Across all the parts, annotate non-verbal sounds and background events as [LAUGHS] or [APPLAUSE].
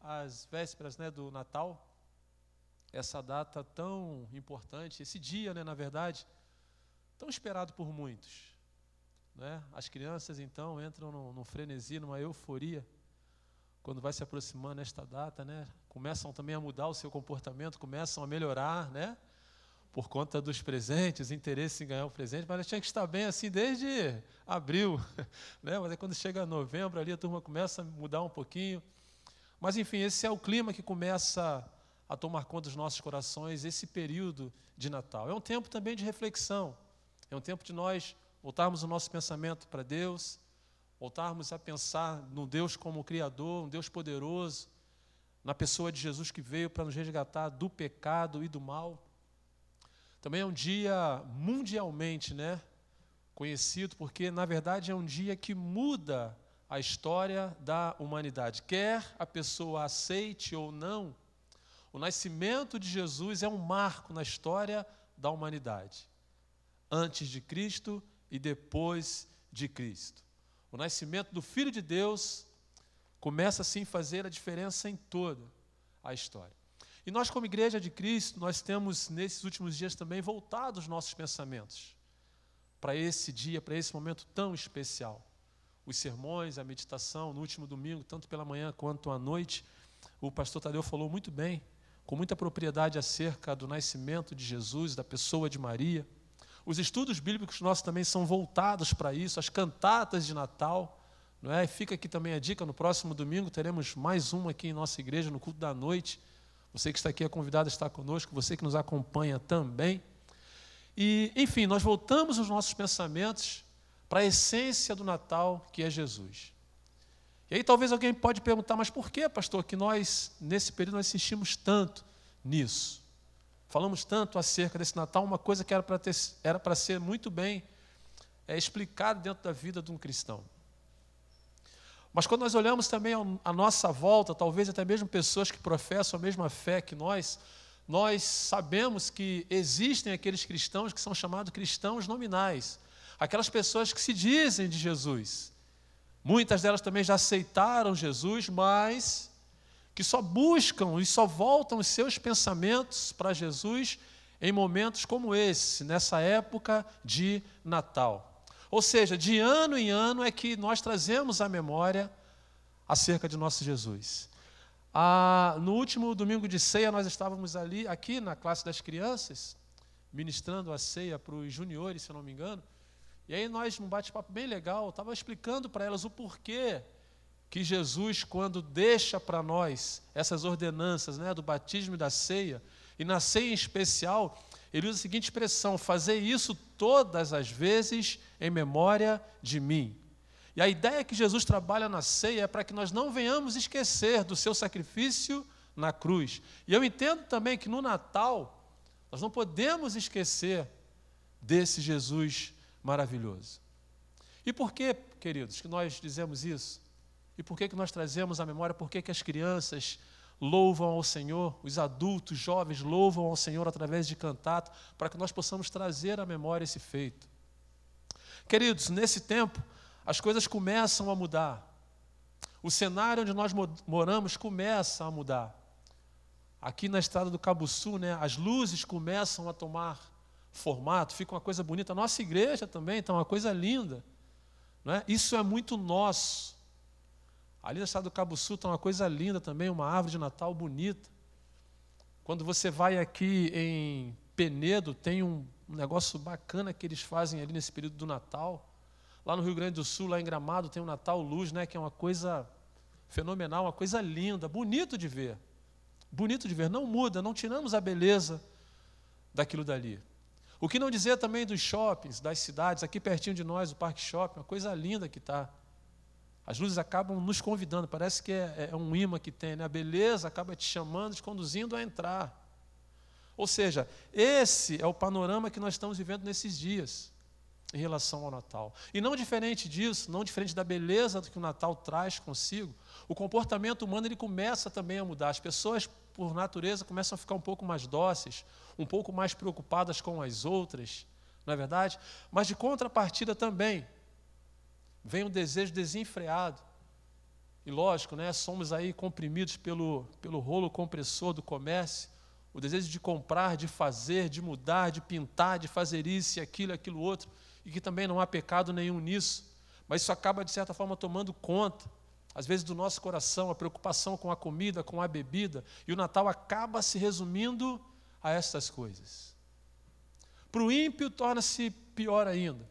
As vésperas né, do Natal, essa data tão importante, esse dia, né, na verdade, tão esperado por muitos. Né? As crianças, então, entram num, num frenesi, numa euforia, quando vai se aproximando esta data, né? começam também a mudar o seu comportamento, começam a melhorar, né? por conta dos presentes, interesse em ganhar o presente, mas tinha que estar bem assim desde abril, [LAUGHS] né? mas aí quando chega novembro ali a turma começa a mudar um pouquinho, mas enfim, esse é o clima que começa a tomar conta dos nossos corações, esse período de Natal. É um tempo também de reflexão, é um tempo de nós voltarmos o nosso pensamento para Deus, voltarmos a pensar no Deus como Criador, um Deus poderoso, na pessoa de Jesus que veio para nos resgatar do pecado e do mal. Também é um dia mundialmente né, conhecido, porque, na verdade, é um dia que muda a história da humanidade. Quer a pessoa aceite ou não, o nascimento de Jesus é um marco na história da humanidade. Antes de Cristo e depois de Cristo. O nascimento do Filho de Deus começa assim a fazer a diferença em toda a história. E nós, como igreja de Cristo, nós temos nesses últimos dias também voltado os nossos pensamentos para esse dia, para esse momento tão especial. Os sermões, a meditação, no último domingo, tanto pela manhã quanto à noite, o pastor Tadeu falou muito bem, com muita propriedade acerca do nascimento de Jesus, da pessoa de Maria. Os estudos bíblicos nossos também são voltados para isso, as cantatas de Natal. Não é? Fica aqui também a dica: no próximo domingo teremos mais uma aqui em nossa igreja, no culto da noite você que está aqui é convidado a estar conosco, você que nos acompanha também. E, enfim, nós voltamos os nossos pensamentos para a essência do Natal, que é Jesus. E aí talvez alguém pode perguntar, mas por que, pastor, que nós, nesse período, nós insistimos tanto nisso? Falamos tanto acerca desse Natal, uma coisa que era para, ser muito bem é, explicada dentro da vida de um cristão. Mas quando nós olhamos também à nossa volta, talvez até mesmo pessoas que professam a mesma fé que nós, nós sabemos que existem aqueles cristãos que são chamados cristãos nominais, aquelas pessoas que se dizem de Jesus. Muitas delas também já aceitaram Jesus, mas que só buscam e só voltam os seus pensamentos para Jesus em momentos como esse, nessa época de Natal. Ou seja, de ano em ano é que nós trazemos a memória acerca de nosso Jesus. Ah, no último domingo de ceia, nós estávamos ali, aqui na classe das crianças, ministrando a ceia para os juniores, se não me engano. E aí nós, num bate-papo bem legal, estava explicando para elas o porquê que Jesus, quando deixa para nós essas ordenanças né, do batismo e da ceia, e na ceia em especial, ele usa a seguinte expressão: fazer isso todas as vezes em memória de mim. E a ideia que Jesus trabalha na ceia é para que nós não venhamos esquecer do seu sacrifício na cruz. E eu entendo também que no Natal, nós não podemos esquecer desse Jesus maravilhoso. E por que, queridos, que nós dizemos isso? E por que, que nós trazemos a memória? Por que, que as crianças louvam ao Senhor, os adultos, jovens louvam ao Senhor através de cantato, para que nós possamos trazer à memória esse feito. Queridos, nesse tempo, as coisas começam a mudar. O cenário onde nós moramos começa a mudar. Aqui na estrada do Cabuçu, né, as luzes começam a tomar formato, fica uma coisa bonita. Nossa igreja também está uma coisa linda. Né? Isso é muito nosso. Ali na estrada do Cabo Sul está uma coisa linda também, uma árvore de Natal bonita. Quando você vai aqui em Penedo, tem um, um negócio bacana que eles fazem ali nesse período do Natal. Lá no Rio Grande do Sul, lá em Gramado, tem o Natal Luz, né, que é uma coisa fenomenal, uma coisa linda, bonito de ver. Bonito de ver, não muda, não tiramos a beleza daquilo dali. O que não dizer também dos shoppings, das cidades, aqui pertinho de nós, o Parque Shopping, uma coisa linda que está. As luzes acabam nos convidando, parece que é, é um imã que tem, né? a beleza acaba te chamando, te conduzindo a entrar. Ou seja, esse é o panorama que nós estamos vivendo nesses dias em relação ao Natal. E não diferente disso, não diferente da beleza que o Natal traz consigo, o comportamento humano ele começa também a mudar. As pessoas, por natureza, começam a ficar um pouco mais dóceis, um pouco mais preocupadas com as outras, não é verdade? Mas de contrapartida também, vem um desejo desenfreado E lógico, né, somos aí comprimidos pelo, pelo rolo compressor do comércio, o desejo de comprar, de fazer, de mudar, de pintar, de fazer isso aquilo, aquilo outro, e que também não há pecado nenhum nisso, mas isso acaba, de certa forma, tomando conta, às vezes, do nosso coração, a preocupação com a comida, com a bebida, e o Natal acaba se resumindo a estas coisas. Para o ímpio, torna-se pior ainda.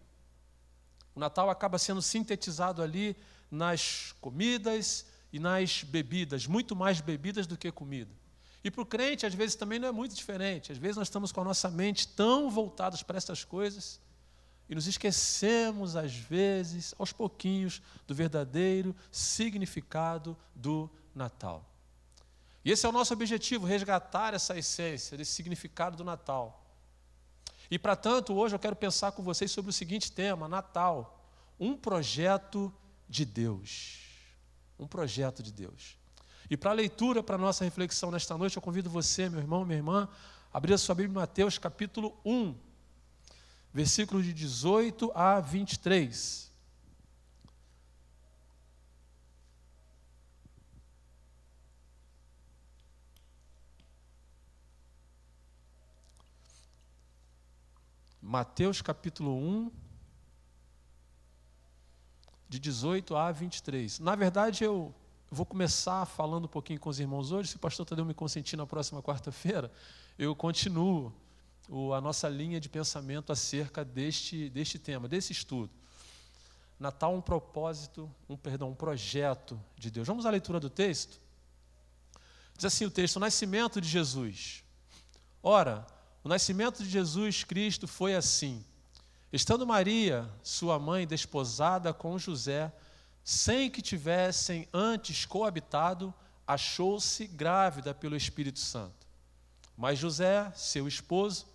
O Natal acaba sendo sintetizado ali nas comidas e nas bebidas, muito mais bebidas do que comida. E para o crente, às vezes, também não é muito diferente. Às vezes, nós estamos com a nossa mente tão voltados para essas coisas e nos esquecemos, às vezes, aos pouquinhos, do verdadeiro significado do Natal. E esse é o nosso objetivo, resgatar essa essência, desse significado do Natal. E, para tanto, hoje eu quero pensar com vocês sobre o seguinte tema: Natal, um projeto de Deus. Um projeto de Deus. E para a leitura, para a nossa reflexão nesta noite, eu convido você, meu irmão, minha irmã, a abrir a sua Bíblia em Mateus capítulo 1, versículos de 18 a 23. Mateus capítulo 1, de 18 a 23. Na verdade, eu vou começar falando um pouquinho com os irmãos hoje. Se o pastor Tadeu me consentir na próxima quarta-feira, eu continuo o, a nossa linha de pensamento acerca deste, deste tema, desse estudo. Natal um propósito, um perdão, um projeto de Deus. Vamos à leitura do texto? Diz assim o texto: o nascimento de Jesus. Ora, o nascimento de Jesus Cristo foi assim. Estando Maria, sua mãe, desposada com José, sem que tivessem antes coabitado, achou-se grávida pelo Espírito Santo. Mas José, seu esposo,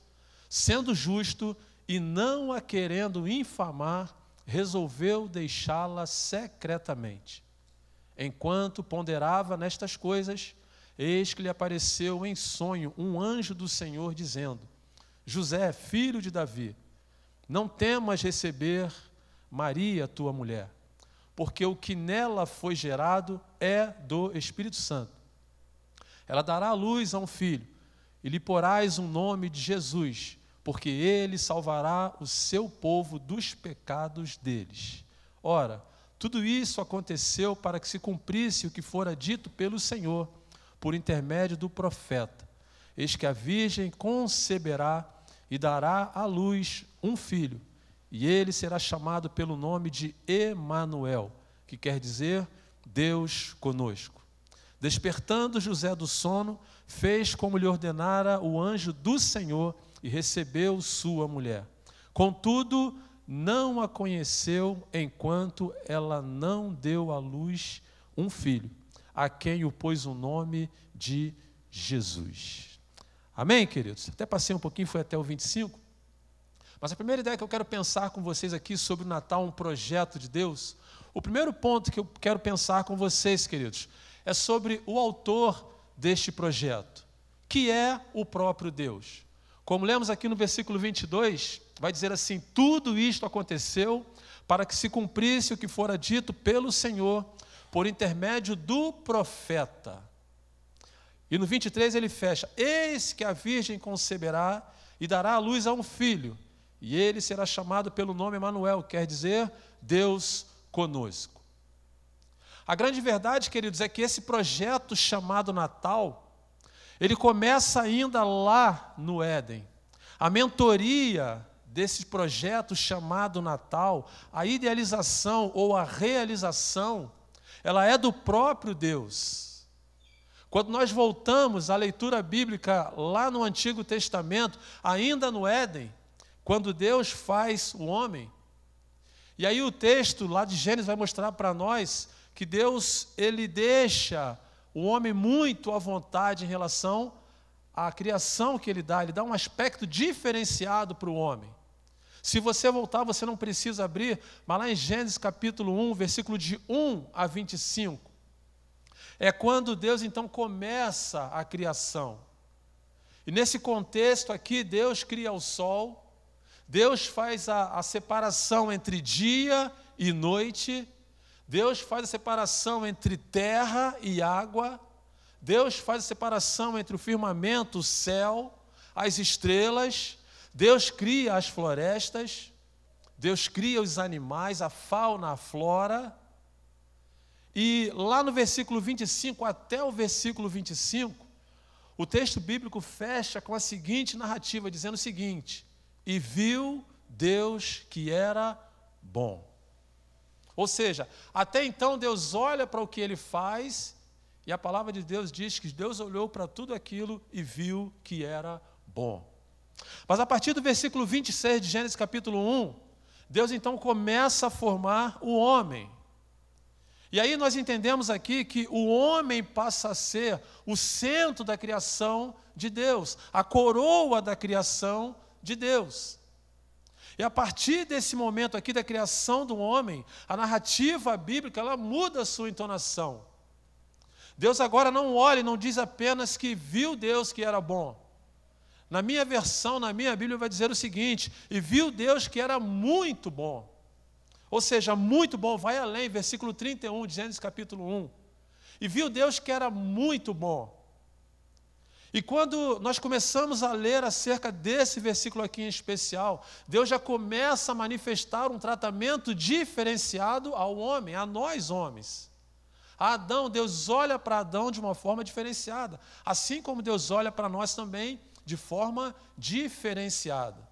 sendo justo e não a querendo infamar, resolveu deixá-la secretamente. Enquanto ponderava nestas coisas, eis que lhe apareceu em sonho um anjo do Senhor, dizendo: José, filho de Davi, não temas receber Maria, tua mulher, porque o que nela foi gerado é do Espírito Santo. Ela dará luz a um filho, e lhe porás um nome de Jesus, porque ele salvará o seu povo dos pecados deles. Ora, tudo isso aconteceu para que se cumprisse o que fora dito pelo Senhor, por intermédio do profeta. Eis que a virgem conceberá e dará à luz um filho, e ele será chamado pelo nome de Emanuel, que quer dizer Deus conosco. Despertando José do sono, fez como lhe ordenara o anjo do Senhor e recebeu sua mulher. Contudo, não a conheceu enquanto ela não deu à luz um filho, a quem o pôs o nome de Jesus. Amém, queridos? Até passei um pouquinho, foi até o 25. Mas a primeira ideia que eu quero pensar com vocês aqui sobre o Natal, um projeto de Deus, o primeiro ponto que eu quero pensar com vocês, queridos, é sobre o autor deste projeto, que é o próprio Deus. Como lemos aqui no versículo 22, vai dizer assim: Tudo isto aconteceu para que se cumprisse o que fora dito pelo Senhor por intermédio do profeta. E no 23 ele fecha: Eis que a virgem conceberá e dará à luz a um filho, e ele será chamado pelo nome Emanuel, quer dizer Deus conosco. A grande verdade, queridos, é que esse projeto chamado Natal, ele começa ainda lá no Éden. A mentoria desse projeto chamado Natal, a idealização ou a realização, ela é do próprio Deus. Quando nós voltamos à leitura bíblica lá no Antigo Testamento, ainda no Éden, quando Deus faz o homem, e aí o texto lá de Gênesis vai mostrar para nós que Deus ele deixa o homem muito à vontade em relação à criação que ele dá, ele dá um aspecto diferenciado para o homem. Se você voltar, você não precisa abrir, mas lá em Gênesis capítulo 1, versículo de 1 a 25, é quando Deus então começa a criação. E nesse contexto aqui, Deus cria o sol, Deus faz a, a separação entre dia e noite, Deus faz a separação entre terra e água. Deus faz a separação entre o firmamento, o céu, as estrelas. Deus cria as florestas. Deus cria os animais, a fauna, a flora. E lá no versículo 25 até o versículo 25, o texto bíblico fecha com a seguinte narrativa, dizendo o seguinte: E viu Deus que era bom. Ou seja, até então Deus olha para o que ele faz, e a palavra de Deus diz que Deus olhou para tudo aquilo e viu que era bom. Mas a partir do versículo 26 de Gênesis capítulo 1, Deus então começa a formar o homem. E aí nós entendemos aqui que o homem passa a ser o centro da criação de Deus, a coroa da criação de Deus. E a partir desse momento aqui da criação do homem, a narrativa bíblica ela muda a sua entonação. Deus agora não olha e não diz apenas que viu Deus que era bom. Na minha versão, na minha Bíblia, vai dizer o seguinte: e viu Deus que era muito bom. Ou seja, muito bom, vai além, versículo 31 de Gênesis capítulo 1. E viu Deus que era muito bom. E quando nós começamos a ler acerca desse versículo aqui em especial, Deus já começa a manifestar um tratamento diferenciado ao homem, a nós homens. A Adão, Deus olha para Adão de uma forma diferenciada, assim como Deus olha para nós também de forma diferenciada.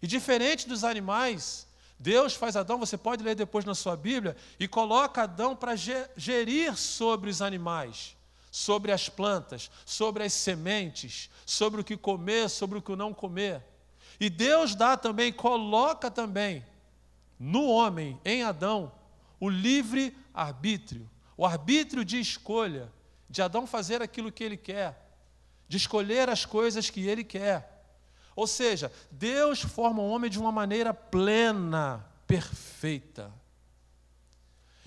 E diferente dos animais, Deus faz Adão, você pode ler depois na sua Bíblia, e coloca Adão para gerir sobre os animais, sobre as plantas, sobre as sementes, sobre o que comer, sobre o que não comer. E Deus dá também, coloca também no homem, em Adão, o livre arbítrio, o arbítrio de escolha, de Adão fazer aquilo que ele quer, de escolher as coisas que ele quer. Ou seja, Deus forma o homem de uma maneira plena, perfeita.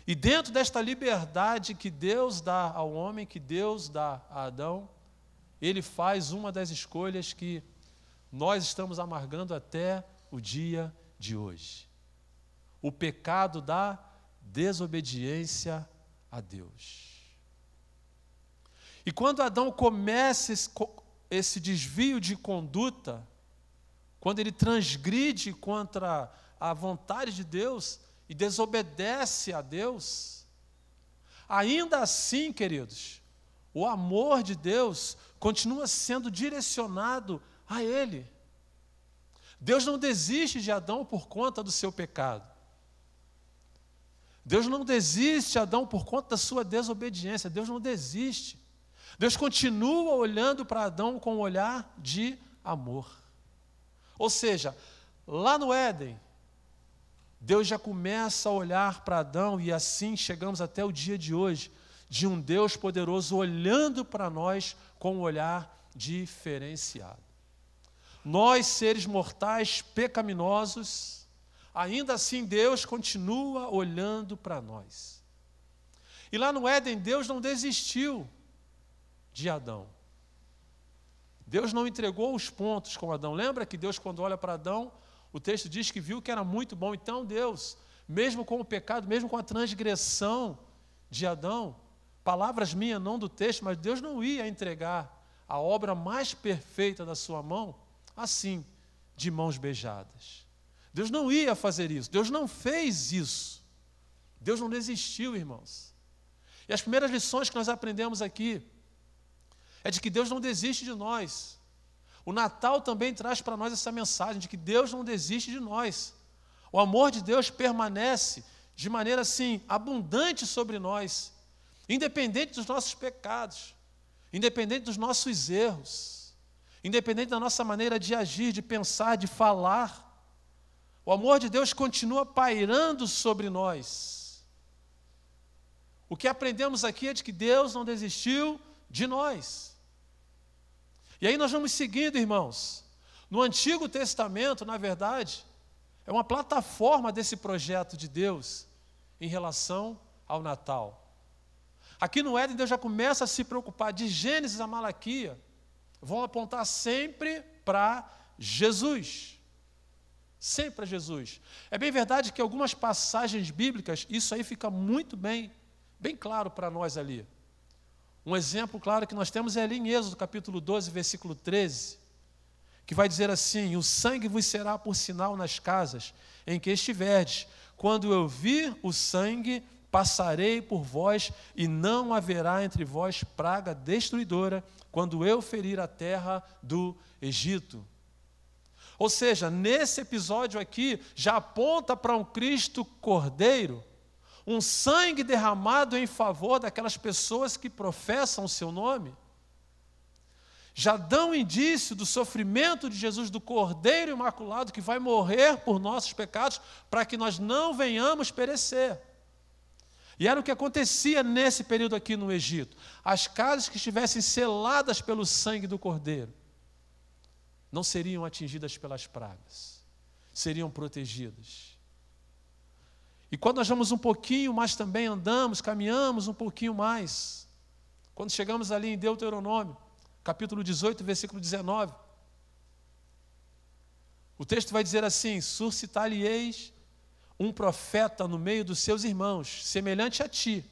E dentro desta liberdade que Deus dá ao homem, que Deus dá a Adão, ele faz uma das escolhas que nós estamos amargando até o dia de hoje. O pecado da desobediência a Deus. E quando Adão começa esse, desvio de conduta, quando ele transgride contra a vontade de Deus e desobedece a Deus, ainda assim, queridos, o amor de Deus continua sendo direcionado a Ele. Deus não desiste de Adão por conta do seu pecado. Deus não desiste de Adão por conta da sua desobediência. Deus não desiste. Deus continua olhando para Adão com um olhar de amor. Ou seja, lá no Éden, Deus já começa a olhar para Adão e assim chegamos até o dia de hoje, de um Deus poderoso olhando para nós com um olhar diferenciado. Nós, seres mortais pecaminosos, ainda assim Deus continua olhando para nós. E lá no Éden, Deus não desistiu de Adão. Deus não entregou os pontos com Adão. Lembra que Deus, quando olha para Adão, o texto diz que viu que era muito bom. Então, Deus, mesmo com o pecado, mesmo com a transgressão de Adão, palavras minhas, não do texto, mas Deus não ia entregar a obra mais perfeita da sua mão assim, de mãos beijadas. Deus não ia fazer isso, Deus não fez isso. Deus não desistiu, irmãos. E as primeiras lições que nós aprendemos aqui é de que Deus não desiste de nós. O Natal também traz para nós essa mensagem de que Deus não desiste de nós. O amor de Deus permanece de maneira assim abundante sobre nós, independente dos nossos pecados, independente dos nossos erros, independente da nossa maneira de agir, de pensar, de falar. O amor de Deus continua pairando sobre nós. O que aprendemos aqui é de que Deus não desistiu de nós. E aí nós vamos seguindo, irmãos. No Antigo Testamento, na verdade, é uma plataforma desse projeto de Deus em relação ao Natal. Aqui no Éden, Deus já começa a se preocupar, de Gênesis a Malaquia, vão apontar sempre para Jesus. Sempre a Jesus. É bem verdade que algumas passagens bíblicas, isso aí fica muito bem, bem claro para nós ali. Um exemplo claro que nós temos é ali em Êxodo, capítulo 12, versículo 13, que vai dizer assim: O sangue vos será por sinal nas casas em que estiverdes. Quando eu vir o sangue, passarei por vós, e não haverá entre vós praga destruidora, quando eu ferir a terra do Egito. Ou seja, nesse episódio aqui, já aponta para um Cristo Cordeiro, um sangue derramado em favor daquelas pessoas que professam o seu nome. Já dão indício do sofrimento de Jesus, do Cordeiro Imaculado, que vai morrer por nossos pecados, para que nós não venhamos perecer. E era o que acontecia nesse período aqui no Egito. As casas que estivessem seladas pelo sangue do Cordeiro não seriam atingidas pelas pragas, seriam protegidas. E quando nós vamos um pouquinho mais também, andamos, caminhamos um pouquinho mais, quando chegamos ali em Deuteronômio, capítulo 18, versículo 19, o texto vai dizer assim: Suscitar-lhe-eis um profeta no meio dos seus irmãos, semelhante a ti,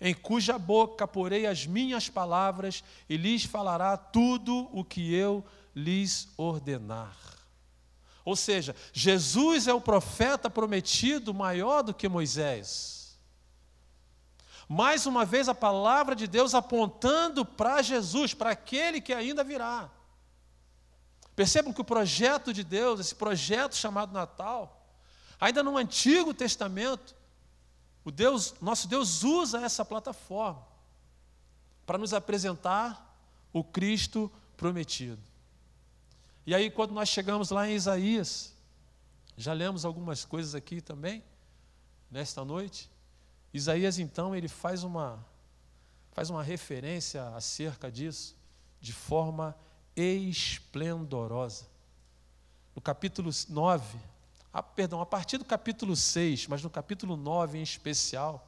em cuja boca porei as minhas palavras e lhes falará tudo o que eu lhes ordenar. Ou seja, Jesus é o profeta prometido maior do que Moisés. Mais uma vez a palavra de Deus apontando para Jesus, para aquele que ainda virá. Percebam que o projeto de Deus, esse projeto chamado Natal, Ainda no Antigo Testamento, o Deus, nosso Deus usa essa plataforma para nos apresentar o Cristo prometido. E aí, quando nós chegamos lá em Isaías, já lemos algumas coisas aqui também, nesta noite. Isaías, então, ele faz uma, faz uma referência acerca disso de forma esplendorosa. No capítulo 9, ah, perdão, a partir do capítulo 6, mas no capítulo 9 em especial,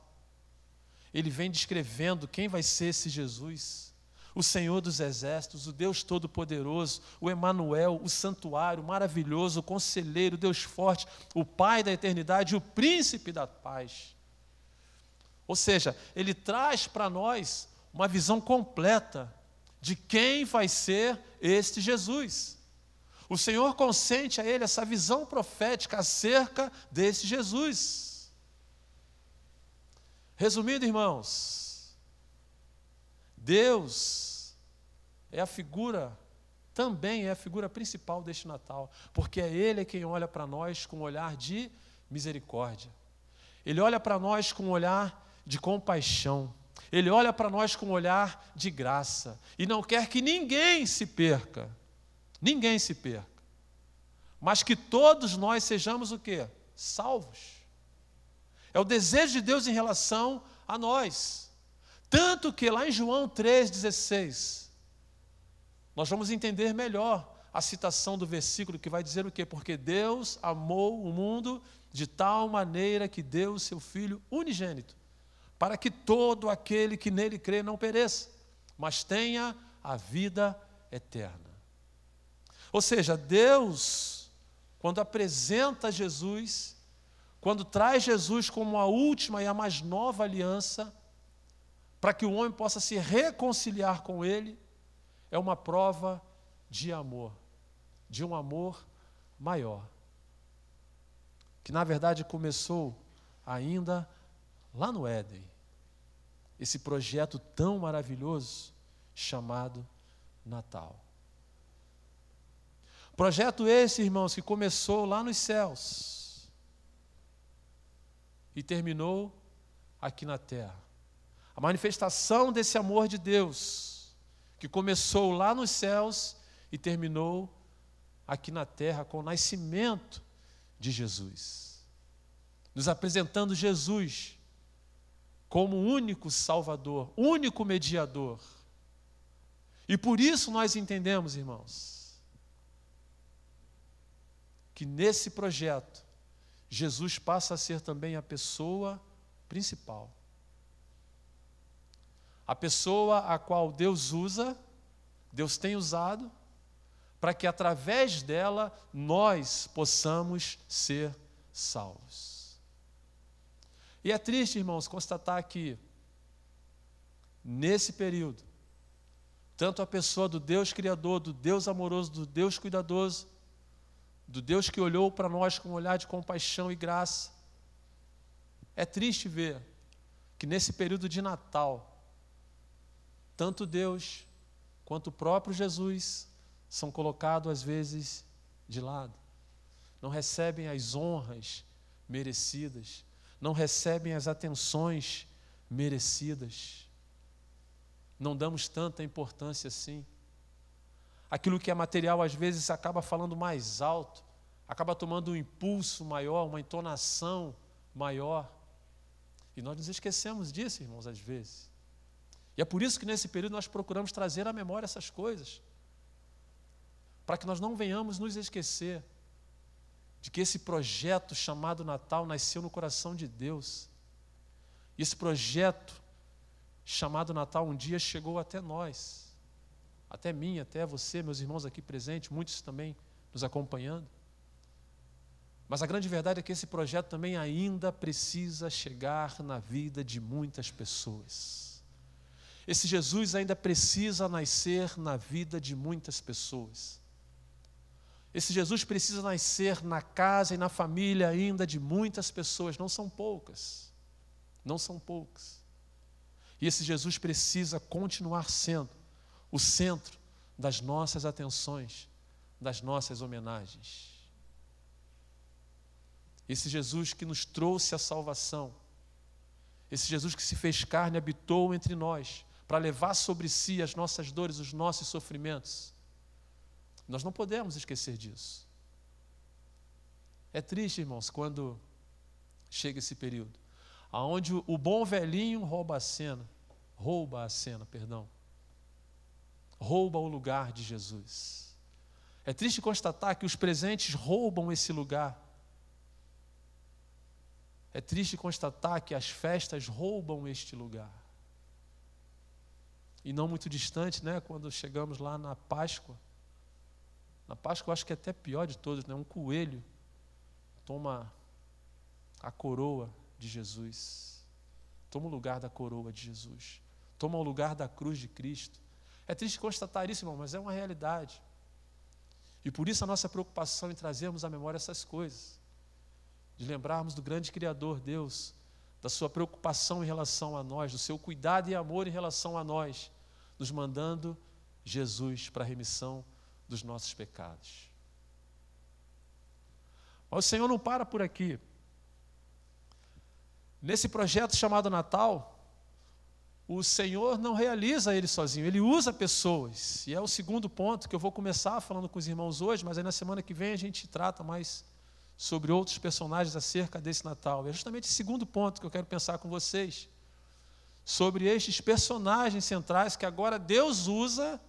ele vem descrevendo quem vai ser esse Jesus. O Senhor dos exércitos, o Deus todo-poderoso, o Emanuel, o santuário maravilhoso, o conselheiro, o Deus forte, o Pai da eternidade, o príncipe da paz. Ou seja, ele traz para nós uma visão completa de quem vai ser este Jesus. O Senhor consente a ele essa visão profética acerca desse Jesus. Resumindo, irmãos, Deus é a figura, também é a figura principal deste Natal, porque é Ele quem olha para nós com um olhar de misericórdia. Ele olha para nós com um olhar de compaixão. Ele olha para nós com um olhar de graça e não quer que ninguém se perca ninguém se perca, mas que todos nós sejamos o quê? Salvos. É o desejo de Deus em relação a nós. Tanto que lá em João 3,16, nós vamos entender melhor a citação do versículo que vai dizer o quê? Porque Deus amou o mundo de tal maneira que deu o seu Filho unigênito, para que todo aquele que nele crê não pereça, mas tenha a vida eterna. Ou seja, Deus, quando apresenta Jesus, quando traz Jesus como a última e a mais nova aliança, para que o homem possa se reconciliar com Ele, é uma prova de amor, de um amor maior. Que na verdade começou ainda lá no Éden, esse projeto tão maravilhoso chamado Natal. Projeto esse, irmãos, que começou lá nos céus e terminou aqui na terra. A manifestação desse amor de Deus, que começou lá nos céus e terminou aqui na terra com o nascimento de Jesus. Nos apresentando Jesus como único Salvador, único mediador. E por isso nós entendemos, irmãos, que nesse projeto, Jesus passa a ser também a pessoa principal. A pessoa a qual Deus usa, Deus tem usado, para que através dela nós possamos ser salvos. E é triste, irmãos, constatar que nesse período, tanto a pessoa do Deus Criador, do Deus amoroso, do Deus cuidadoso, do Deus que olhou para nós com um olhar de compaixão e graça, é triste ver que nesse período de Natal, tanto Deus quanto o próprio Jesus são colocados às vezes de lado. Não recebem as honras merecidas, não recebem as atenções merecidas. Não damos tanta importância assim. Aquilo que é material às vezes acaba falando mais alto, acaba tomando um impulso maior, uma entonação maior. E nós nos esquecemos disso, irmãos, às vezes. E é por isso que nesse período nós procuramos trazer à memória essas coisas. Para que nós não venhamos nos esquecer de que esse projeto chamado Natal nasceu no coração de Deus. Esse projeto chamado Natal um dia chegou até nós, até mim, até você, meus irmãos aqui presentes, muitos também nos acompanhando. Mas a grande verdade é que esse projeto também ainda precisa chegar na vida de muitas pessoas. Esse Jesus ainda precisa nascer na vida de muitas pessoas. Esse Jesus precisa nascer na casa e na família ainda de muitas pessoas, não são poucas. Não são poucas. E esse Jesus precisa continuar sendo o centro das nossas atenções, das nossas homenagens. Esse Jesus que nos trouxe a salvação, esse Jesus que se fez carne, habitou entre nós, para levar sobre si as nossas dores, os nossos sofrimentos. Nós não podemos esquecer disso. É triste, irmãos, quando chega esse período, aonde o bom velhinho rouba a cena, rouba a cena, perdão, rouba o lugar de Jesus. É triste constatar que os presentes roubam esse lugar. É triste constatar que as festas roubam este lugar. E não muito distante, né, quando chegamos lá na Páscoa. Na Páscoa eu acho que é até pior de todos, né? Um coelho toma a coroa de Jesus. Toma o lugar da coroa de Jesus. Toma o lugar da cruz de Cristo. É triste constatar isso, irmão, mas é uma realidade. E por isso a nossa preocupação em trazermos à memória essas coisas de lembrarmos do grande Criador, Deus, da sua preocupação em relação a nós, do seu cuidado e amor em relação a nós, nos mandando Jesus para a remissão dos nossos pecados. Mas o Senhor não para por aqui. Nesse projeto chamado Natal, o Senhor não realiza ele sozinho, ele usa pessoas. E é o segundo ponto que eu vou começar falando com os irmãos hoje, mas aí na semana que vem a gente trata mais sobre outros personagens acerca desse Natal. É justamente esse segundo ponto que eu quero pensar com vocês. Sobre estes personagens centrais que agora Deus usa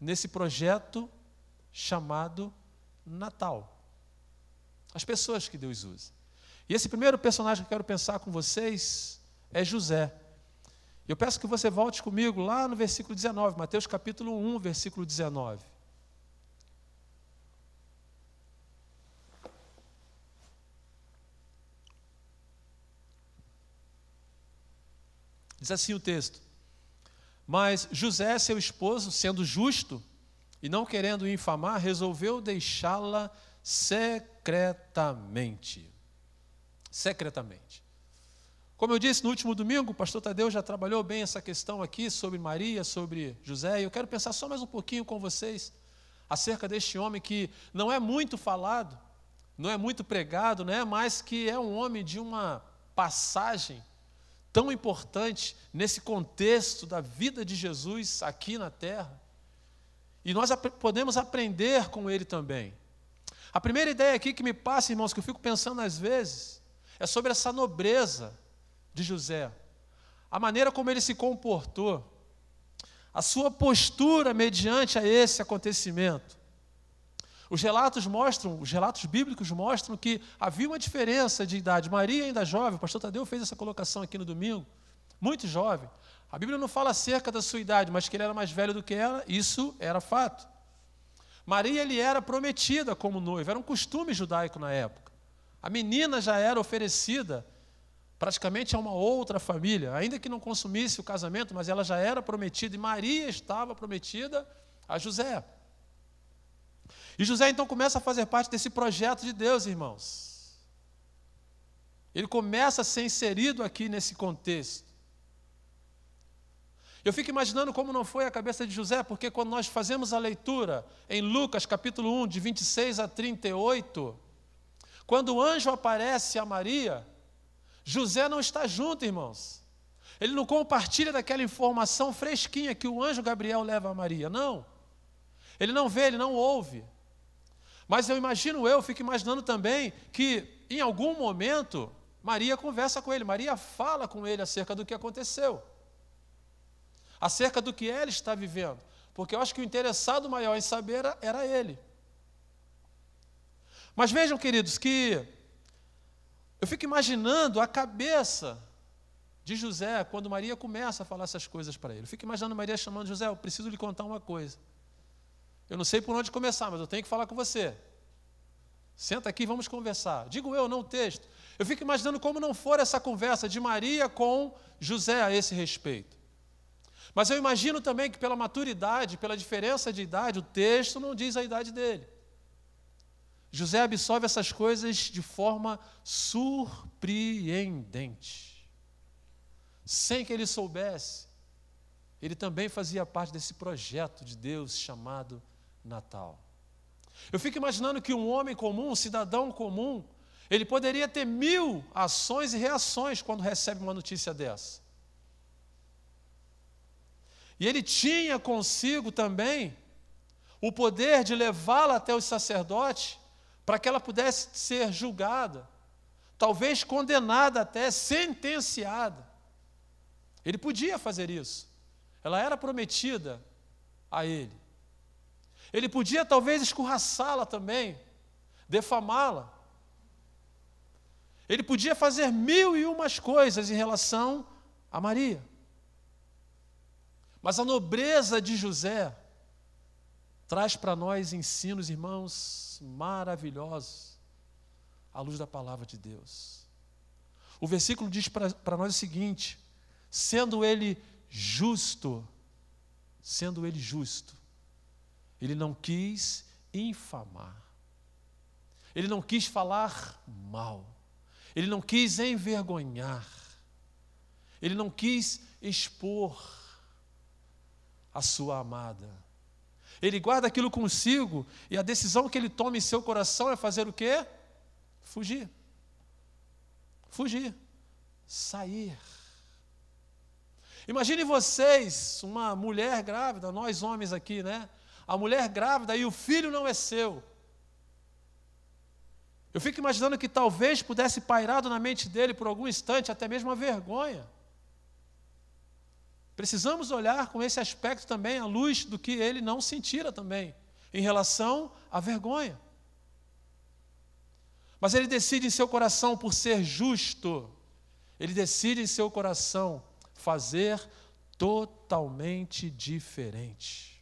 nesse projeto chamado Natal. As pessoas que Deus usa. E esse primeiro personagem que eu quero pensar com vocês é José. Eu peço que você volte comigo lá no versículo 19, Mateus capítulo 1, versículo 19. Diz assim o texto: Mas José, seu esposo, sendo justo e não querendo infamar, resolveu deixá-la secretamente. Secretamente. Como eu disse no último domingo, o pastor Tadeu já trabalhou bem essa questão aqui sobre Maria, sobre José, e eu quero pensar só mais um pouquinho com vocês acerca deste homem que não é muito falado, não é muito pregado, né? mas que é um homem de uma passagem tão importante nesse contexto da vida de Jesus aqui na terra. E nós ap podemos aprender com ele também. A primeira ideia aqui que me passa, irmãos, que eu fico pensando às vezes, é sobre essa nobreza de José. A maneira como ele se comportou, a sua postura mediante a esse acontecimento. Os relatos mostram, os relatos bíblicos mostram que havia uma diferença de idade. Maria ainda jovem, o pastor Tadeu fez essa colocação aqui no domingo, muito jovem. A Bíblia não fala acerca da sua idade, mas que ele era mais velho do que ela, isso era fato. Maria ele era prometida como noiva, era um costume judaico na época. A menina já era oferecida praticamente a uma outra família, ainda que não consumisse o casamento, mas ela já era prometida e Maria estava prometida a José. E José então começa a fazer parte desse projeto de Deus, irmãos. Ele começa a ser inserido aqui nesse contexto. Eu fico imaginando como não foi a cabeça de José, porque quando nós fazemos a leitura em Lucas capítulo 1, de 26 a 38, quando o anjo aparece a Maria, José não está junto, irmãos. Ele não compartilha daquela informação fresquinha que o anjo Gabriel leva a Maria. Não. Ele não vê, ele não ouve. Mas eu imagino, eu fico imaginando também que em algum momento Maria conversa com ele, Maria fala com ele acerca do que aconteceu, acerca do que ela está vivendo, porque eu acho que o interessado maior em saber era, ele. Mas vejam, queridos, que eu fico imaginando a cabeça de José quando Maria começa a falar essas coisas para ele. Eu fico imaginando Maria chamando José, eu preciso lhe contar uma coisa. Eu não sei por onde começar, mas eu tenho que falar com você. Senta aqui, vamos conversar. Digo eu, não o texto. Eu fico imaginando como não for essa conversa de Maria com José a esse respeito. Mas eu imagino também que pela maturidade, pela diferença de idade, o texto não diz a idade dele. José absorve essas coisas de forma surpreendente. Sem que ele soubesse, ele também fazia parte desse projeto de Deus chamado Natal. Eu fico imaginando que um homem comum, um cidadão comum, ele poderia ter mil ações e reações quando recebe uma notícia dessa. E ele tinha consigo também o poder de levá-la até os sacerdotes para que ela pudesse ser julgada, talvez condenada até, sentenciada. Ele podia fazer isso. Ela era prometida a ele. Ele podia talvez escorraçá-la também, defamá-la. Ele podia fazer mil e umas coisas em relação a Maria. Mas a nobreza de José traz para nós ensinos, irmãos, maravilhosos, à luz da palavra de Deus. O versículo diz para nós o seguinte: sendo ele justo, sendo ele justo, ele não quis infamar, ele não quis falar mal, ele não quis envergonhar, ele não quis expor a sua amada. Ele guarda aquilo consigo e a decisão que ele toma em seu coração é fazer o quê? Fugir. Fugir. Sair. Imagine vocês, uma mulher grávida, nós homens aqui, né? A mulher grávida e o filho não é seu. Eu fico imaginando que talvez pudesse pairado na mente dele por algum instante até mesmo a vergonha. Precisamos olhar com esse aspecto também à luz do que ele não sentira também, em relação à vergonha. Mas ele decide em seu coração, por ser justo, ele decide em seu coração fazer totalmente diferente.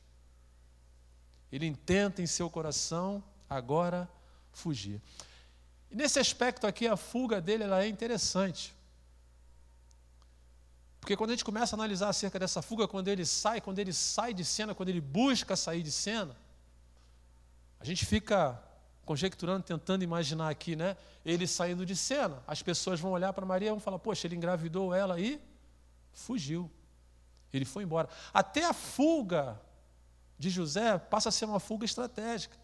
Ele intenta em seu coração agora fugir. E nesse aspecto aqui, a fuga dele ela é interessante. Porque quando a gente começa a analisar acerca dessa fuga, quando ele sai, quando ele sai de cena, quando ele busca sair de cena, a gente fica conjecturando, tentando imaginar aqui, né? Ele saindo de cena. As pessoas vão olhar para Maria e vão falar: Poxa, ele engravidou ela e fugiu. Ele foi embora. Até a fuga de José passa a ser uma fuga estratégica.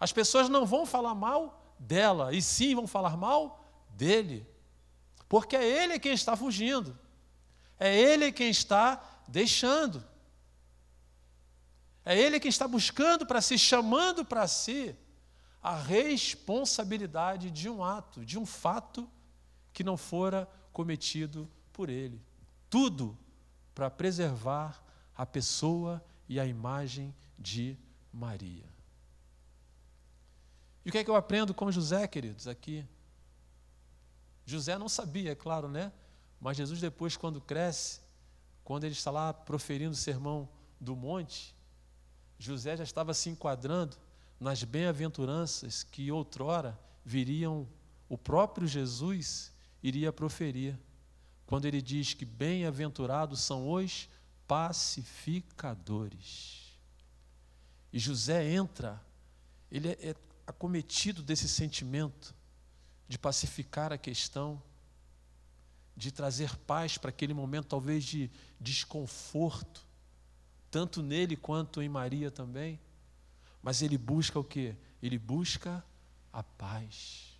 As pessoas não vão falar mal dela, e sim vão falar mal dele. Porque é ele quem está fugindo. É Ele quem está deixando. É Ele quem está buscando para si, chamando para si a responsabilidade de um ato, de um fato que não fora cometido por Ele. Tudo para preservar a pessoa e a imagem de Maria. E o que é que eu aprendo com José, queridos, aqui? José não sabia, é claro, né? Mas Jesus, depois, quando cresce, quando ele está lá proferindo o sermão do monte, José já estava se enquadrando nas bem-aventuranças que outrora viriam, o próprio Jesus iria proferir, quando ele diz que bem-aventurados são os pacificadores. E José entra, ele é, é acometido desse sentimento de pacificar a questão, de trazer paz para aquele momento, talvez de desconforto, tanto nele quanto em Maria também. Mas ele busca o que? Ele busca a paz.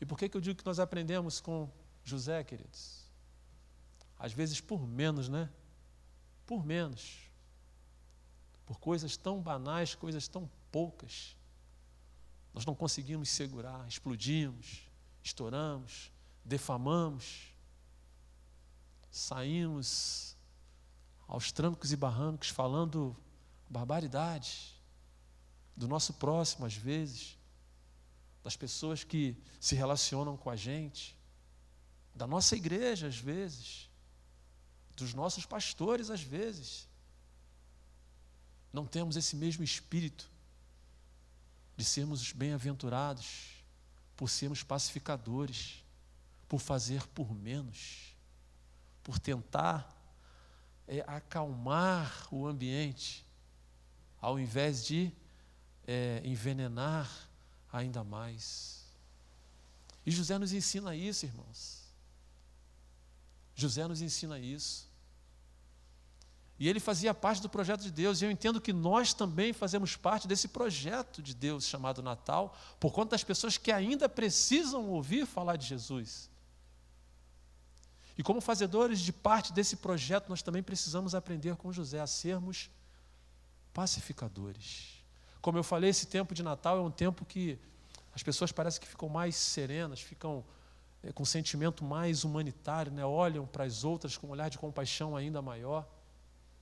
E por que, que eu digo que nós aprendemos com José, queridos? Às vezes por menos, né? Por menos. Por coisas tão banais, coisas tão poucas. Nós não conseguimos segurar, explodimos, estouramos, defamamos, saímos aos trancos e barrancos falando barbaridades do nosso próximo, às vezes, das pessoas que se relacionam com a gente, da nossa igreja, às vezes, dos nossos pastores, às vezes. Não temos esse mesmo espírito de sermos bem-aventurados, por sermos pacificadores, por fazer por menos, por tentar é, acalmar o ambiente, ao invés de é, envenenar ainda mais. E José nos ensina isso, irmãos. José nos ensina isso. E ele fazia parte do projeto de Deus, e eu entendo que nós também fazemos parte desse projeto de Deus chamado Natal, por conta das pessoas que ainda precisam ouvir falar de Jesus. E como fazedores de parte desse projeto, nós também precisamos aprender com José a sermos pacificadores. Como eu falei, esse tempo de Natal é um tempo que as pessoas parecem que ficam mais serenas, ficam é, com um sentimento mais humanitário, né? olham para as outras com um olhar de compaixão ainda maior.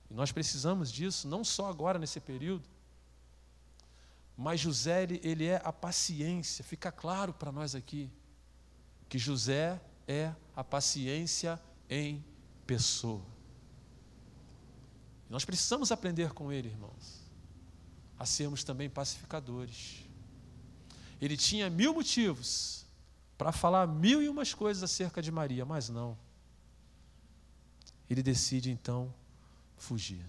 E nós precisamos disso, não só agora nesse período, mas José, ele, ele é a paciência. Fica claro para nós aqui que José é a paciência em pessoa. Nós precisamos aprender com ele, irmãos a sermos também pacificadores. Ele tinha mil motivos para falar mil e umas coisas acerca de Maria, mas não. Ele decide então fugir.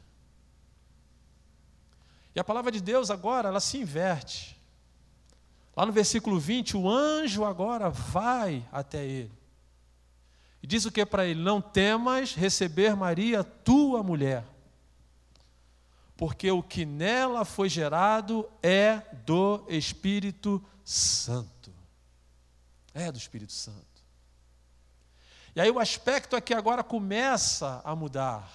E a palavra de Deus agora, ela se inverte. Lá no versículo 20, o anjo agora vai até ele. E diz o que para ele? Não temas receber Maria, tua mulher porque o que nela foi gerado é do Espírito Santo. É do Espírito Santo. E aí o aspecto aqui agora começa a mudar.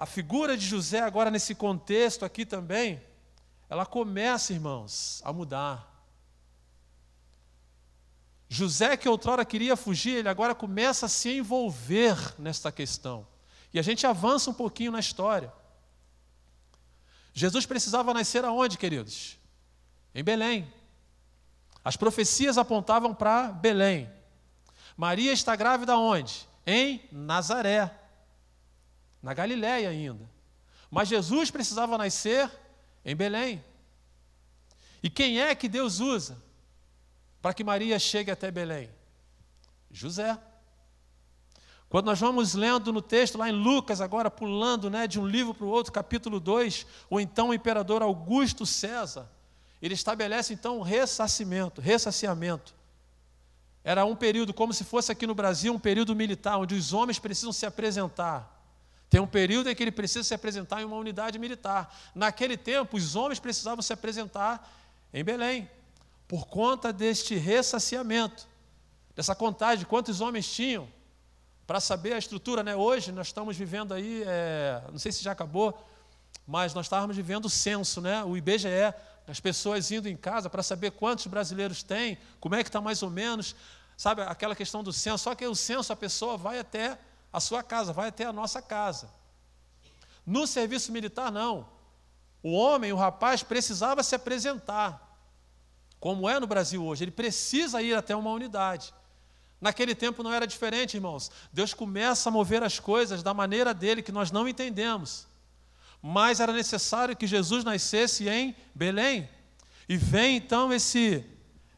A figura de José agora nesse contexto aqui também, ela começa, irmãos, a mudar. José, que outrora queria fugir, ele agora começa a se envolver nesta questão. E a gente avança um pouquinho na história. Jesus precisava nascer aonde, queridos? Em Belém. As profecias apontavam para Belém. Maria está grávida onde? Em Nazaré. Na Galiléia ainda. Mas Jesus precisava nascer em Belém. E quem é que Deus usa para que Maria chegue até Belém? José. Quando nós vamos lendo no texto, lá em Lucas, agora pulando né, de um livro para o outro, capítulo 2, ou então o imperador Augusto César, ele estabelece então o ressarcimento, ressaciamento. Era um período, como se fosse aqui no Brasil, um período militar, onde os homens precisam se apresentar. Tem um período em que ele precisa se apresentar em uma unidade militar. Naquele tempo, os homens precisavam se apresentar em Belém, por conta deste ressaciamento, dessa contagem de quantos homens tinham para saber a estrutura, né? Hoje nós estamos vivendo aí, é, não sei se já acabou, mas nós estávamos vivendo o censo, né? O IBGE, as pessoas indo em casa para saber quantos brasileiros tem, como é que está mais ou menos, sabe aquela questão do censo. Só que o censo a pessoa vai até a sua casa, vai até a nossa casa. No serviço militar não. O homem, o rapaz precisava se apresentar, como é no Brasil hoje. Ele precisa ir até uma unidade. Naquele tempo não era diferente, irmãos. Deus começa a mover as coisas da maneira dele que nós não entendemos. mas era necessário que Jesus nascesse em Belém. E vem então esse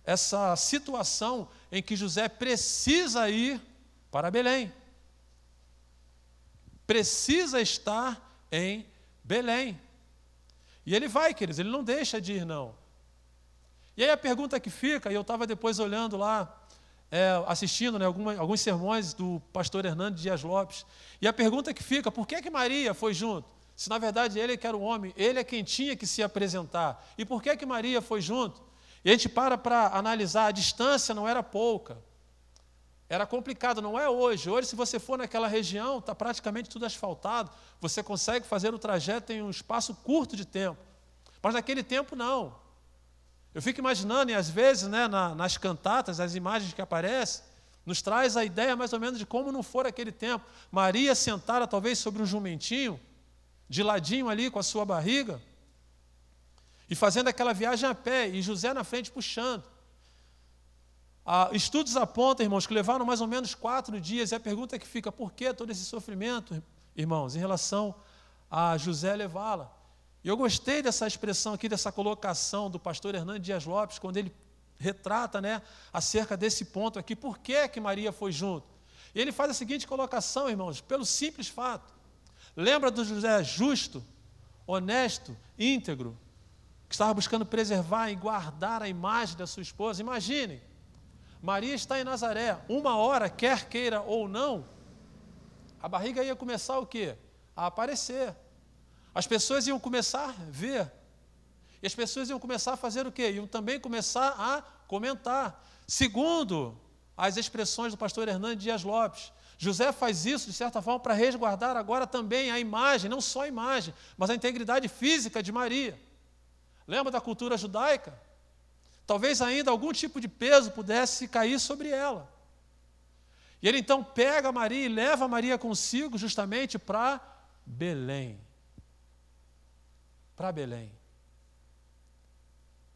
essa situação em que José precisa ir para Belém. Precisa estar em Belém. E ele vai, queridos, ele não deixa de ir, não. E aí a pergunta que fica, e eu estava depois olhando lá, é, assistindo né, alguns sermões do pastor Hernando Dias Lopes, e a pergunta que fica, por que, que Maria foi junto? Se na verdade ele que era o homem, ele é quem tinha que se apresentar. E por que, que Maria foi junto? E a gente para para analisar, a distância não era pouca. Era complicado, não é hoje. Hoje, se você for naquela região, está praticamente tudo asfaltado, você consegue fazer o trajeto em um espaço curto de tempo. Mas naquele tempo, não. Eu fico imaginando, e às vezes, né, na, nas cantatas, as imagens que aparecem, nos traz a ideia mais ou menos de como não for aquele tempo. Maria sentada talvez sobre um jumentinho, de ladinho ali com a sua barriga, e fazendo aquela viagem a pé, e José na frente puxando. Ah, estudos apontam, irmãos, que levaram mais ou menos quatro dias, e a pergunta que fica, por que todo esse sofrimento, irmãos, em relação a José levá-la? E eu gostei dessa expressão aqui, dessa colocação do pastor Hernando Dias Lopes, quando ele retrata né, acerca desse ponto aqui, por que, que Maria foi junto? E ele faz a seguinte colocação, irmãos, pelo simples fato. Lembra do José justo, honesto, íntegro, que estava buscando preservar e guardar a imagem da sua esposa? Imaginem, Maria está em Nazaré, uma hora, quer queira ou não, a barriga ia começar o quê? A aparecer. As pessoas iam começar a ver. E as pessoas iam começar a fazer o quê? Iam também começar a comentar. Segundo as expressões do pastor Hernandes Dias Lopes, José faz isso, de certa forma, para resguardar agora também a imagem, não só a imagem, mas a integridade física de Maria. Lembra da cultura judaica? Talvez ainda algum tipo de peso pudesse cair sobre ela. E ele então pega Maria e leva Maria consigo justamente para Belém para Belém.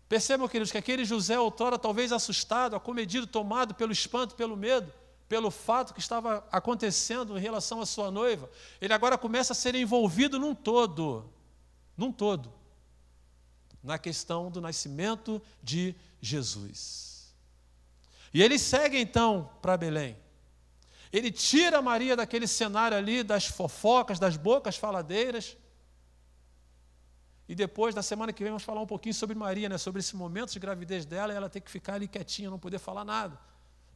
Percebam, queridos, que aquele José, outrora, talvez assustado, acomedido, tomado pelo espanto, pelo medo, pelo fato que estava acontecendo em relação à sua noiva, ele agora começa a ser envolvido num todo, num todo, na questão do nascimento de Jesus. E ele segue então para Belém. Ele tira Maria daquele cenário ali das fofocas, das bocas faladeiras, e depois, na semana que vem, vamos falar um pouquinho sobre Maria, né? sobre esse momento de gravidez dela, e ela ter que ficar ali quietinha, não poder falar nada.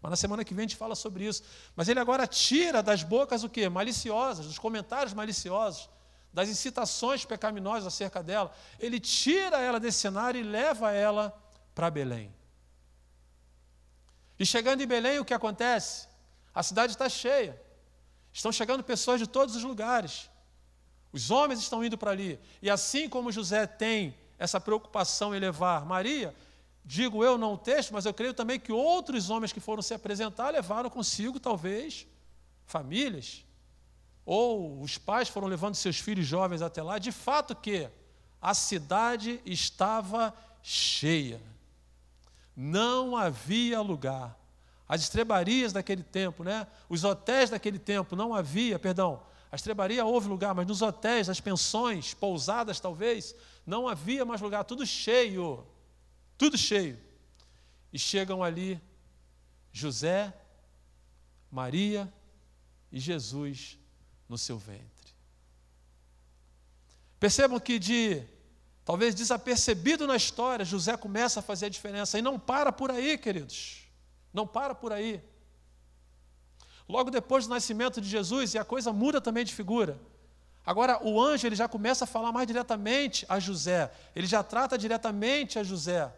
Mas na semana que vem a gente fala sobre isso. Mas ele agora tira das bocas o quê? Maliciosas, dos comentários maliciosos, das incitações pecaminosas acerca dela. Ele tira ela desse cenário e leva ela para Belém. E chegando em Belém, o que acontece? A cidade está cheia. Estão chegando pessoas de todos os lugares. Os homens estão indo para ali. E assim como José tem essa preocupação em levar Maria, digo eu não o texto, mas eu creio também que outros homens que foram se apresentar levaram consigo, talvez, famílias. Ou os pais foram levando seus filhos jovens até lá. De fato que a cidade estava cheia. Não havia lugar. As estrebarias daquele tempo, né? os hotéis daquele tempo, não havia, perdão, a estrebaria houve lugar, mas nos hotéis, as pensões, pousadas talvez, não havia mais lugar, tudo cheio, tudo cheio. E chegam ali José, Maria e Jesus no seu ventre. Percebam que de talvez desapercebido na história, José começa a fazer a diferença e não para por aí, queridos. Não para por aí. Logo depois do nascimento de Jesus, e a coisa muda também de figura. Agora, o anjo ele já começa a falar mais diretamente a José, ele já trata diretamente a José.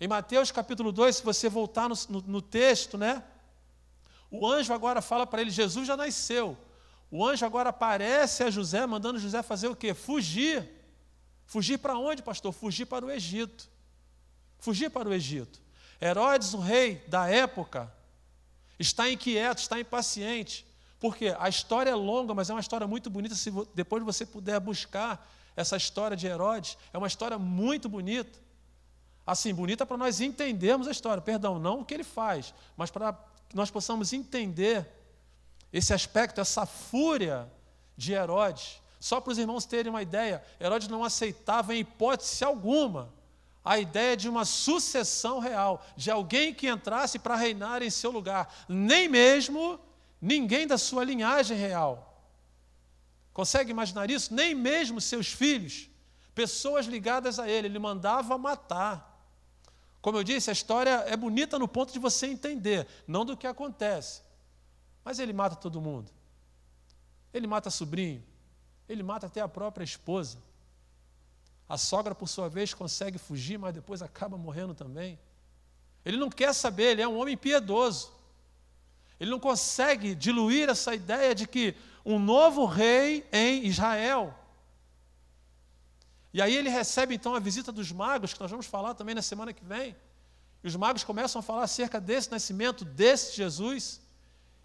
Em Mateus capítulo 2, se você voltar no, no, no texto, né? O anjo agora fala para ele: Jesus já nasceu. O anjo agora aparece a José, mandando José fazer o quê? Fugir. Fugir para onde, pastor? Fugir para o Egito. Fugir para o Egito. Herodes, o rei da época, está inquieto, está impaciente. Porque a história é longa, mas é uma história muito bonita. Se depois você puder buscar essa história de Herodes, é uma história muito bonita. Assim, bonita para nós entendermos a história. Perdão, não o que ele faz, mas para que nós possamos entender esse aspecto, essa fúria de Herodes. Só para os irmãos terem uma ideia, Herodes não aceitava em hipótese alguma a ideia de uma sucessão real, de alguém que entrasse para reinar em seu lugar, nem mesmo ninguém da sua linhagem real. Consegue imaginar isso? Nem mesmo seus filhos, pessoas ligadas a ele, ele mandava matar. Como eu disse, a história é bonita no ponto de você entender, não do que acontece. Mas ele mata todo mundo. Ele mata sobrinho, ele mata até a própria esposa. A sogra, por sua vez, consegue fugir, mas depois acaba morrendo também. Ele não quer saber, ele é um homem piedoso. Ele não consegue diluir essa ideia de que um novo rei em Israel. E aí ele recebe então a visita dos magos, que nós vamos falar também na semana que vem. E os magos começam a falar acerca desse nascimento, desse Jesus.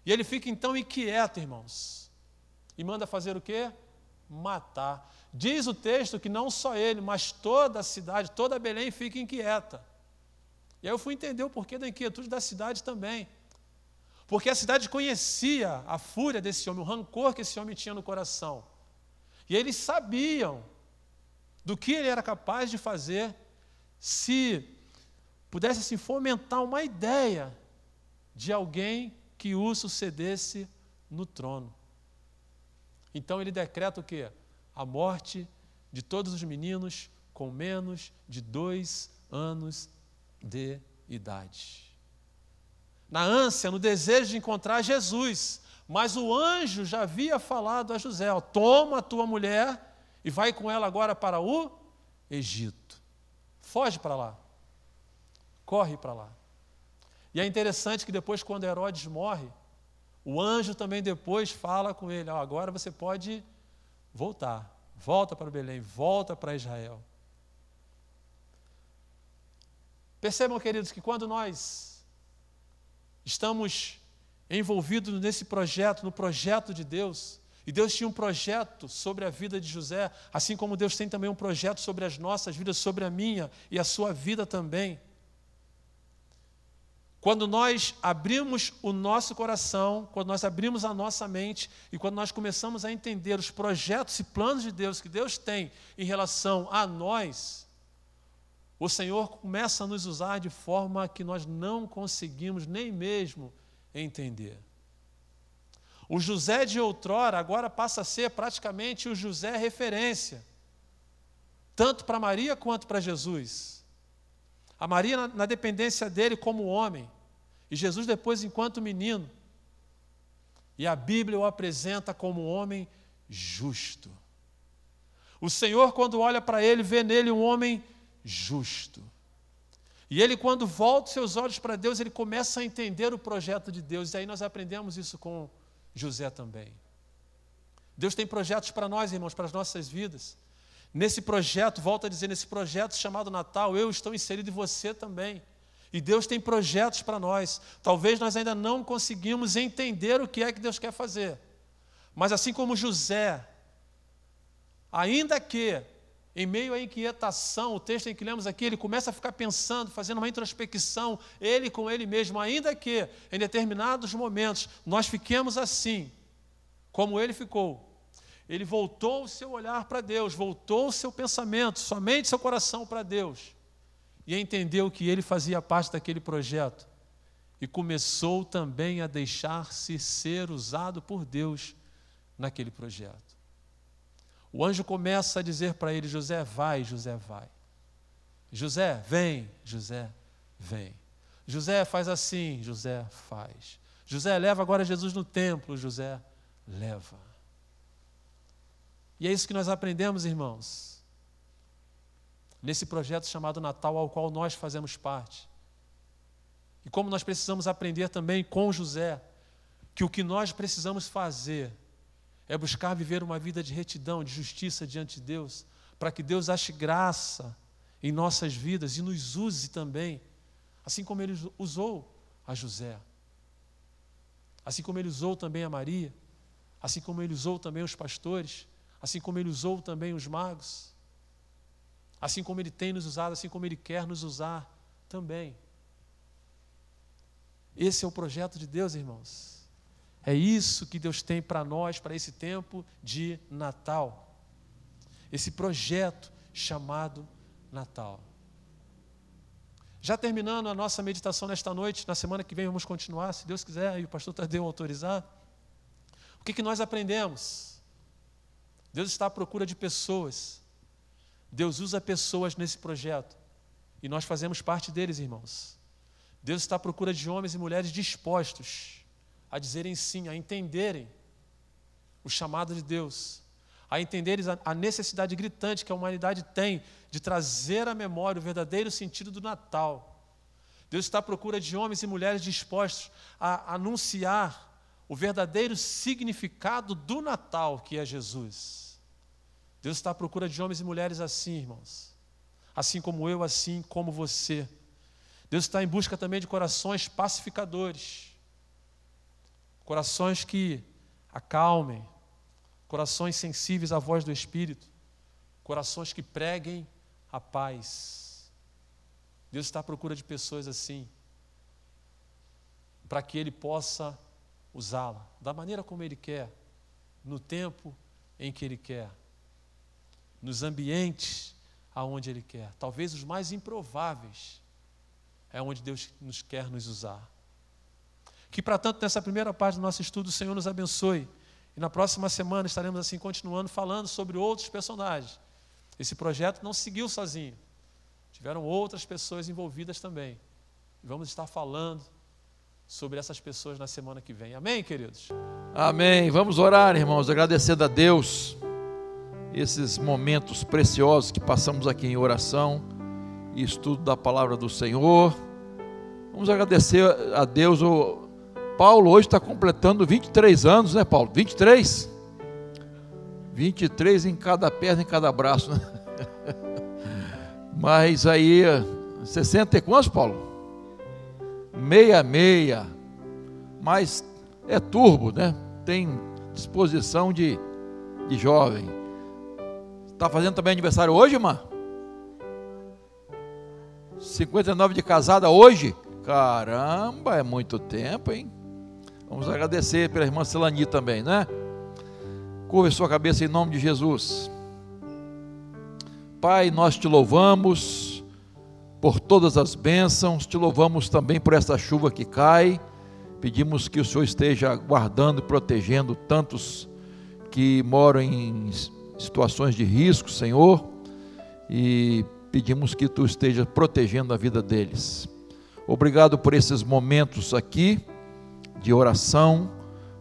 E ele fica então inquieto, irmãos. E manda fazer o quê? Matar. Diz o texto que não só ele, mas toda a cidade, toda Belém fica inquieta. E aí eu fui entender o porquê da inquietude da cidade também. Porque a cidade conhecia a fúria desse homem, o rancor que esse homem tinha no coração. E eles sabiam do que ele era capaz de fazer se pudesse assim, fomentar uma ideia de alguém que o sucedesse no trono. Então ele decreta o quê? a morte de todos os meninos com menos de dois anos de idade. Na ânsia, no desejo de encontrar Jesus, mas o anjo já havia falado a José: ó, toma a tua mulher e vai com ela agora para o Egito. Foge para lá. Corre para lá. E é interessante que depois, quando Herodes morre, o anjo também depois fala com ele: ó, agora você pode voltar. Volta para Belém, volta para Israel. Percebam, queridos, que quando nós estamos envolvidos nesse projeto, no projeto de Deus, e Deus tinha um projeto sobre a vida de José, assim como Deus tem também um projeto sobre as nossas vidas, sobre a minha e a sua vida também. Quando nós abrimos o nosso coração, quando nós abrimos a nossa mente e quando nós começamos a entender os projetos e planos de Deus que Deus tem em relação a nós, o Senhor começa a nos usar de forma que nós não conseguimos nem mesmo entender. O José de outrora agora passa a ser praticamente o José referência, tanto para Maria quanto para Jesus. A Maria na, na dependência dele como homem, e Jesus depois enquanto menino. E a Bíblia o apresenta como um homem justo. O Senhor, quando olha para ele, vê nele um homem justo. E ele, quando volta seus olhos para Deus, ele começa a entender o projeto de Deus. E aí nós aprendemos isso com José também. Deus tem projetos para nós, irmãos, para as nossas vidas. Nesse projeto, volta a dizer, nesse projeto chamado Natal, eu estou inserido e você também. E Deus tem projetos para nós. Talvez nós ainda não conseguimos entender o que é que Deus quer fazer. Mas assim como José, ainda que em meio à inquietação, o texto em que lemos aqui, ele começa a ficar pensando, fazendo uma introspecção, ele com ele mesmo, ainda que em determinados momentos nós fiquemos assim, como ele ficou, ele voltou o seu olhar para Deus, voltou o seu pensamento, somente seu coração para Deus, e entendeu que ele fazia parte daquele projeto, e começou também a deixar-se ser usado por Deus naquele projeto. O anjo começa a dizer para ele: José, vai, José, vai. José, vem, José, vem. José, faz assim, José, faz. José, leva agora Jesus no templo, José, leva. E é isso que nós aprendemos, irmãos, nesse projeto chamado Natal, ao qual nós fazemos parte. E como nós precisamos aprender também com José, que o que nós precisamos fazer é buscar viver uma vida de retidão, de justiça diante de Deus, para que Deus ache graça em nossas vidas e nos use também, assim como Ele usou a José, assim como Ele usou também a Maria, assim como Ele usou também os pastores assim como Ele usou também os magos, assim como Ele tem nos usado, assim como Ele quer nos usar também. Esse é o projeto de Deus, irmãos. É isso que Deus tem para nós, para esse tempo de Natal. esse projeto chamado Natal. Já terminando a nossa meditação nesta noite, na semana que vem vamos continuar, se Deus quiser e o pastor Tadeu autorizar. O que, que nós aprendemos? Deus está à procura de pessoas. Deus usa pessoas nesse projeto. E nós fazemos parte deles, irmãos. Deus está à procura de homens e mulheres dispostos a dizerem sim, a entenderem o chamado de Deus, a entenderem a necessidade gritante que a humanidade tem de trazer à memória o verdadeiro sentido do Natal. Deus está à procura de homens e mulheres dispostos a anunciar o verdadeiro significado do Natal, que é Jesus. Deus está à procura de homens e mulheres assim, irmãos. Assim como eu, assim como você. Deus está em busca também de corações pacificadores. Corações que acalmem, corações sensíveis à voz do Espírito, corações que preguem a paz. Deus está à procura de pessoas assim, para que Ele possa usá-la da maneira como Ele quer, no tempo em que Ele quer, nos ambientes aonde Ele quer, talvez os mais improváveis, é onde Deus nos quer nos usar. Que, para tanto, nessa primeira parte do nosso estudo, o Senhor nos abençoe. E na próxima semana estaremos assim continuando falando sobre outros personagens. Esse projeto não seguiu sozinho. Tiveram outras pessoas envolvidas também. E vamos estar falando sobre essas pessoas na semana que vem. Amém, queridos? Amém. Vamos orar, irmãos, agradecendo a Deus esses momentos preciosos que passamos aqui em oração e estudo da palavra do Senhor. Vamos agradecer a Deus. O Paulo hoje está completando 23 anos, né, Paulo? 23? 23 em cada perna, em cada braço, né? [LAUGHS] Mas aí, 60 e quantos, Paulo? Meia, meia. Mas é turbo, né? Tem disposição de, de jovem. Está fazendo também aniversário hoje, irmã? 59 de casada hoje? Caramba, é muito tempo, hein? Vamos agradecer pela irmã Celani também, né? Curva sua cabeça em nome de Jesus. Pai, nós te louvamos por todas as bênçãos, te louvamos também por esta chuva que cai. Pedimos que o Senhor esteja guardando e protegendo tantos que moram em situações de risco, Senhor, e pedimos que tu esteja protegendo a vida deles. Obrigado por esses momentos aqui de oração,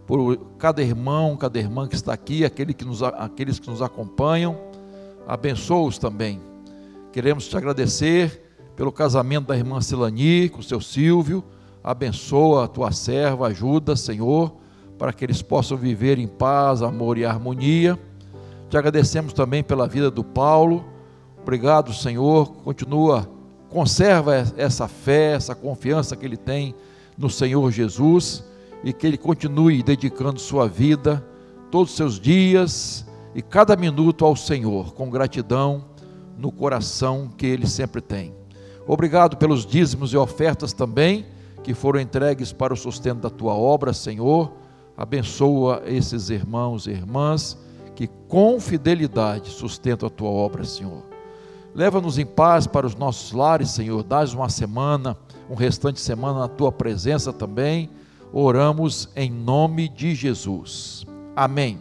por cada irmão, cada irmã que está aqui, aquele que nos, aqueles que nos acompanham. Abençoa-os também. Queremos te agradecer pelo casamento da irmã Silani com o seu Silvio. Abençoa a tua serva, ajuda, Senhor, para que eles possam viver em paz, amor e harmonia. Te agradecemos também pela vida do Paulo. Obrigado, Senhor. Continua, conserva essa fé, essa confiança que ele tem no Senhor Jesus e que ele continue dedicando sua vida, todos os seus dias e cada minuto ao Senhor, com gratidão no coração que ele sempre tem. Obrigado pelos dízimos e ofertas também que foram entregues para o sustento da tua obra, Senhor. Abençoa esses irmãos e irmãs que com fidelidade sustentam a tua obra, Senhor. Leva-nos em paz para os nossos lares, Senhor. Dás uma semana um restante semana na tua presença também. Oramos em nome de Jesus. Amém.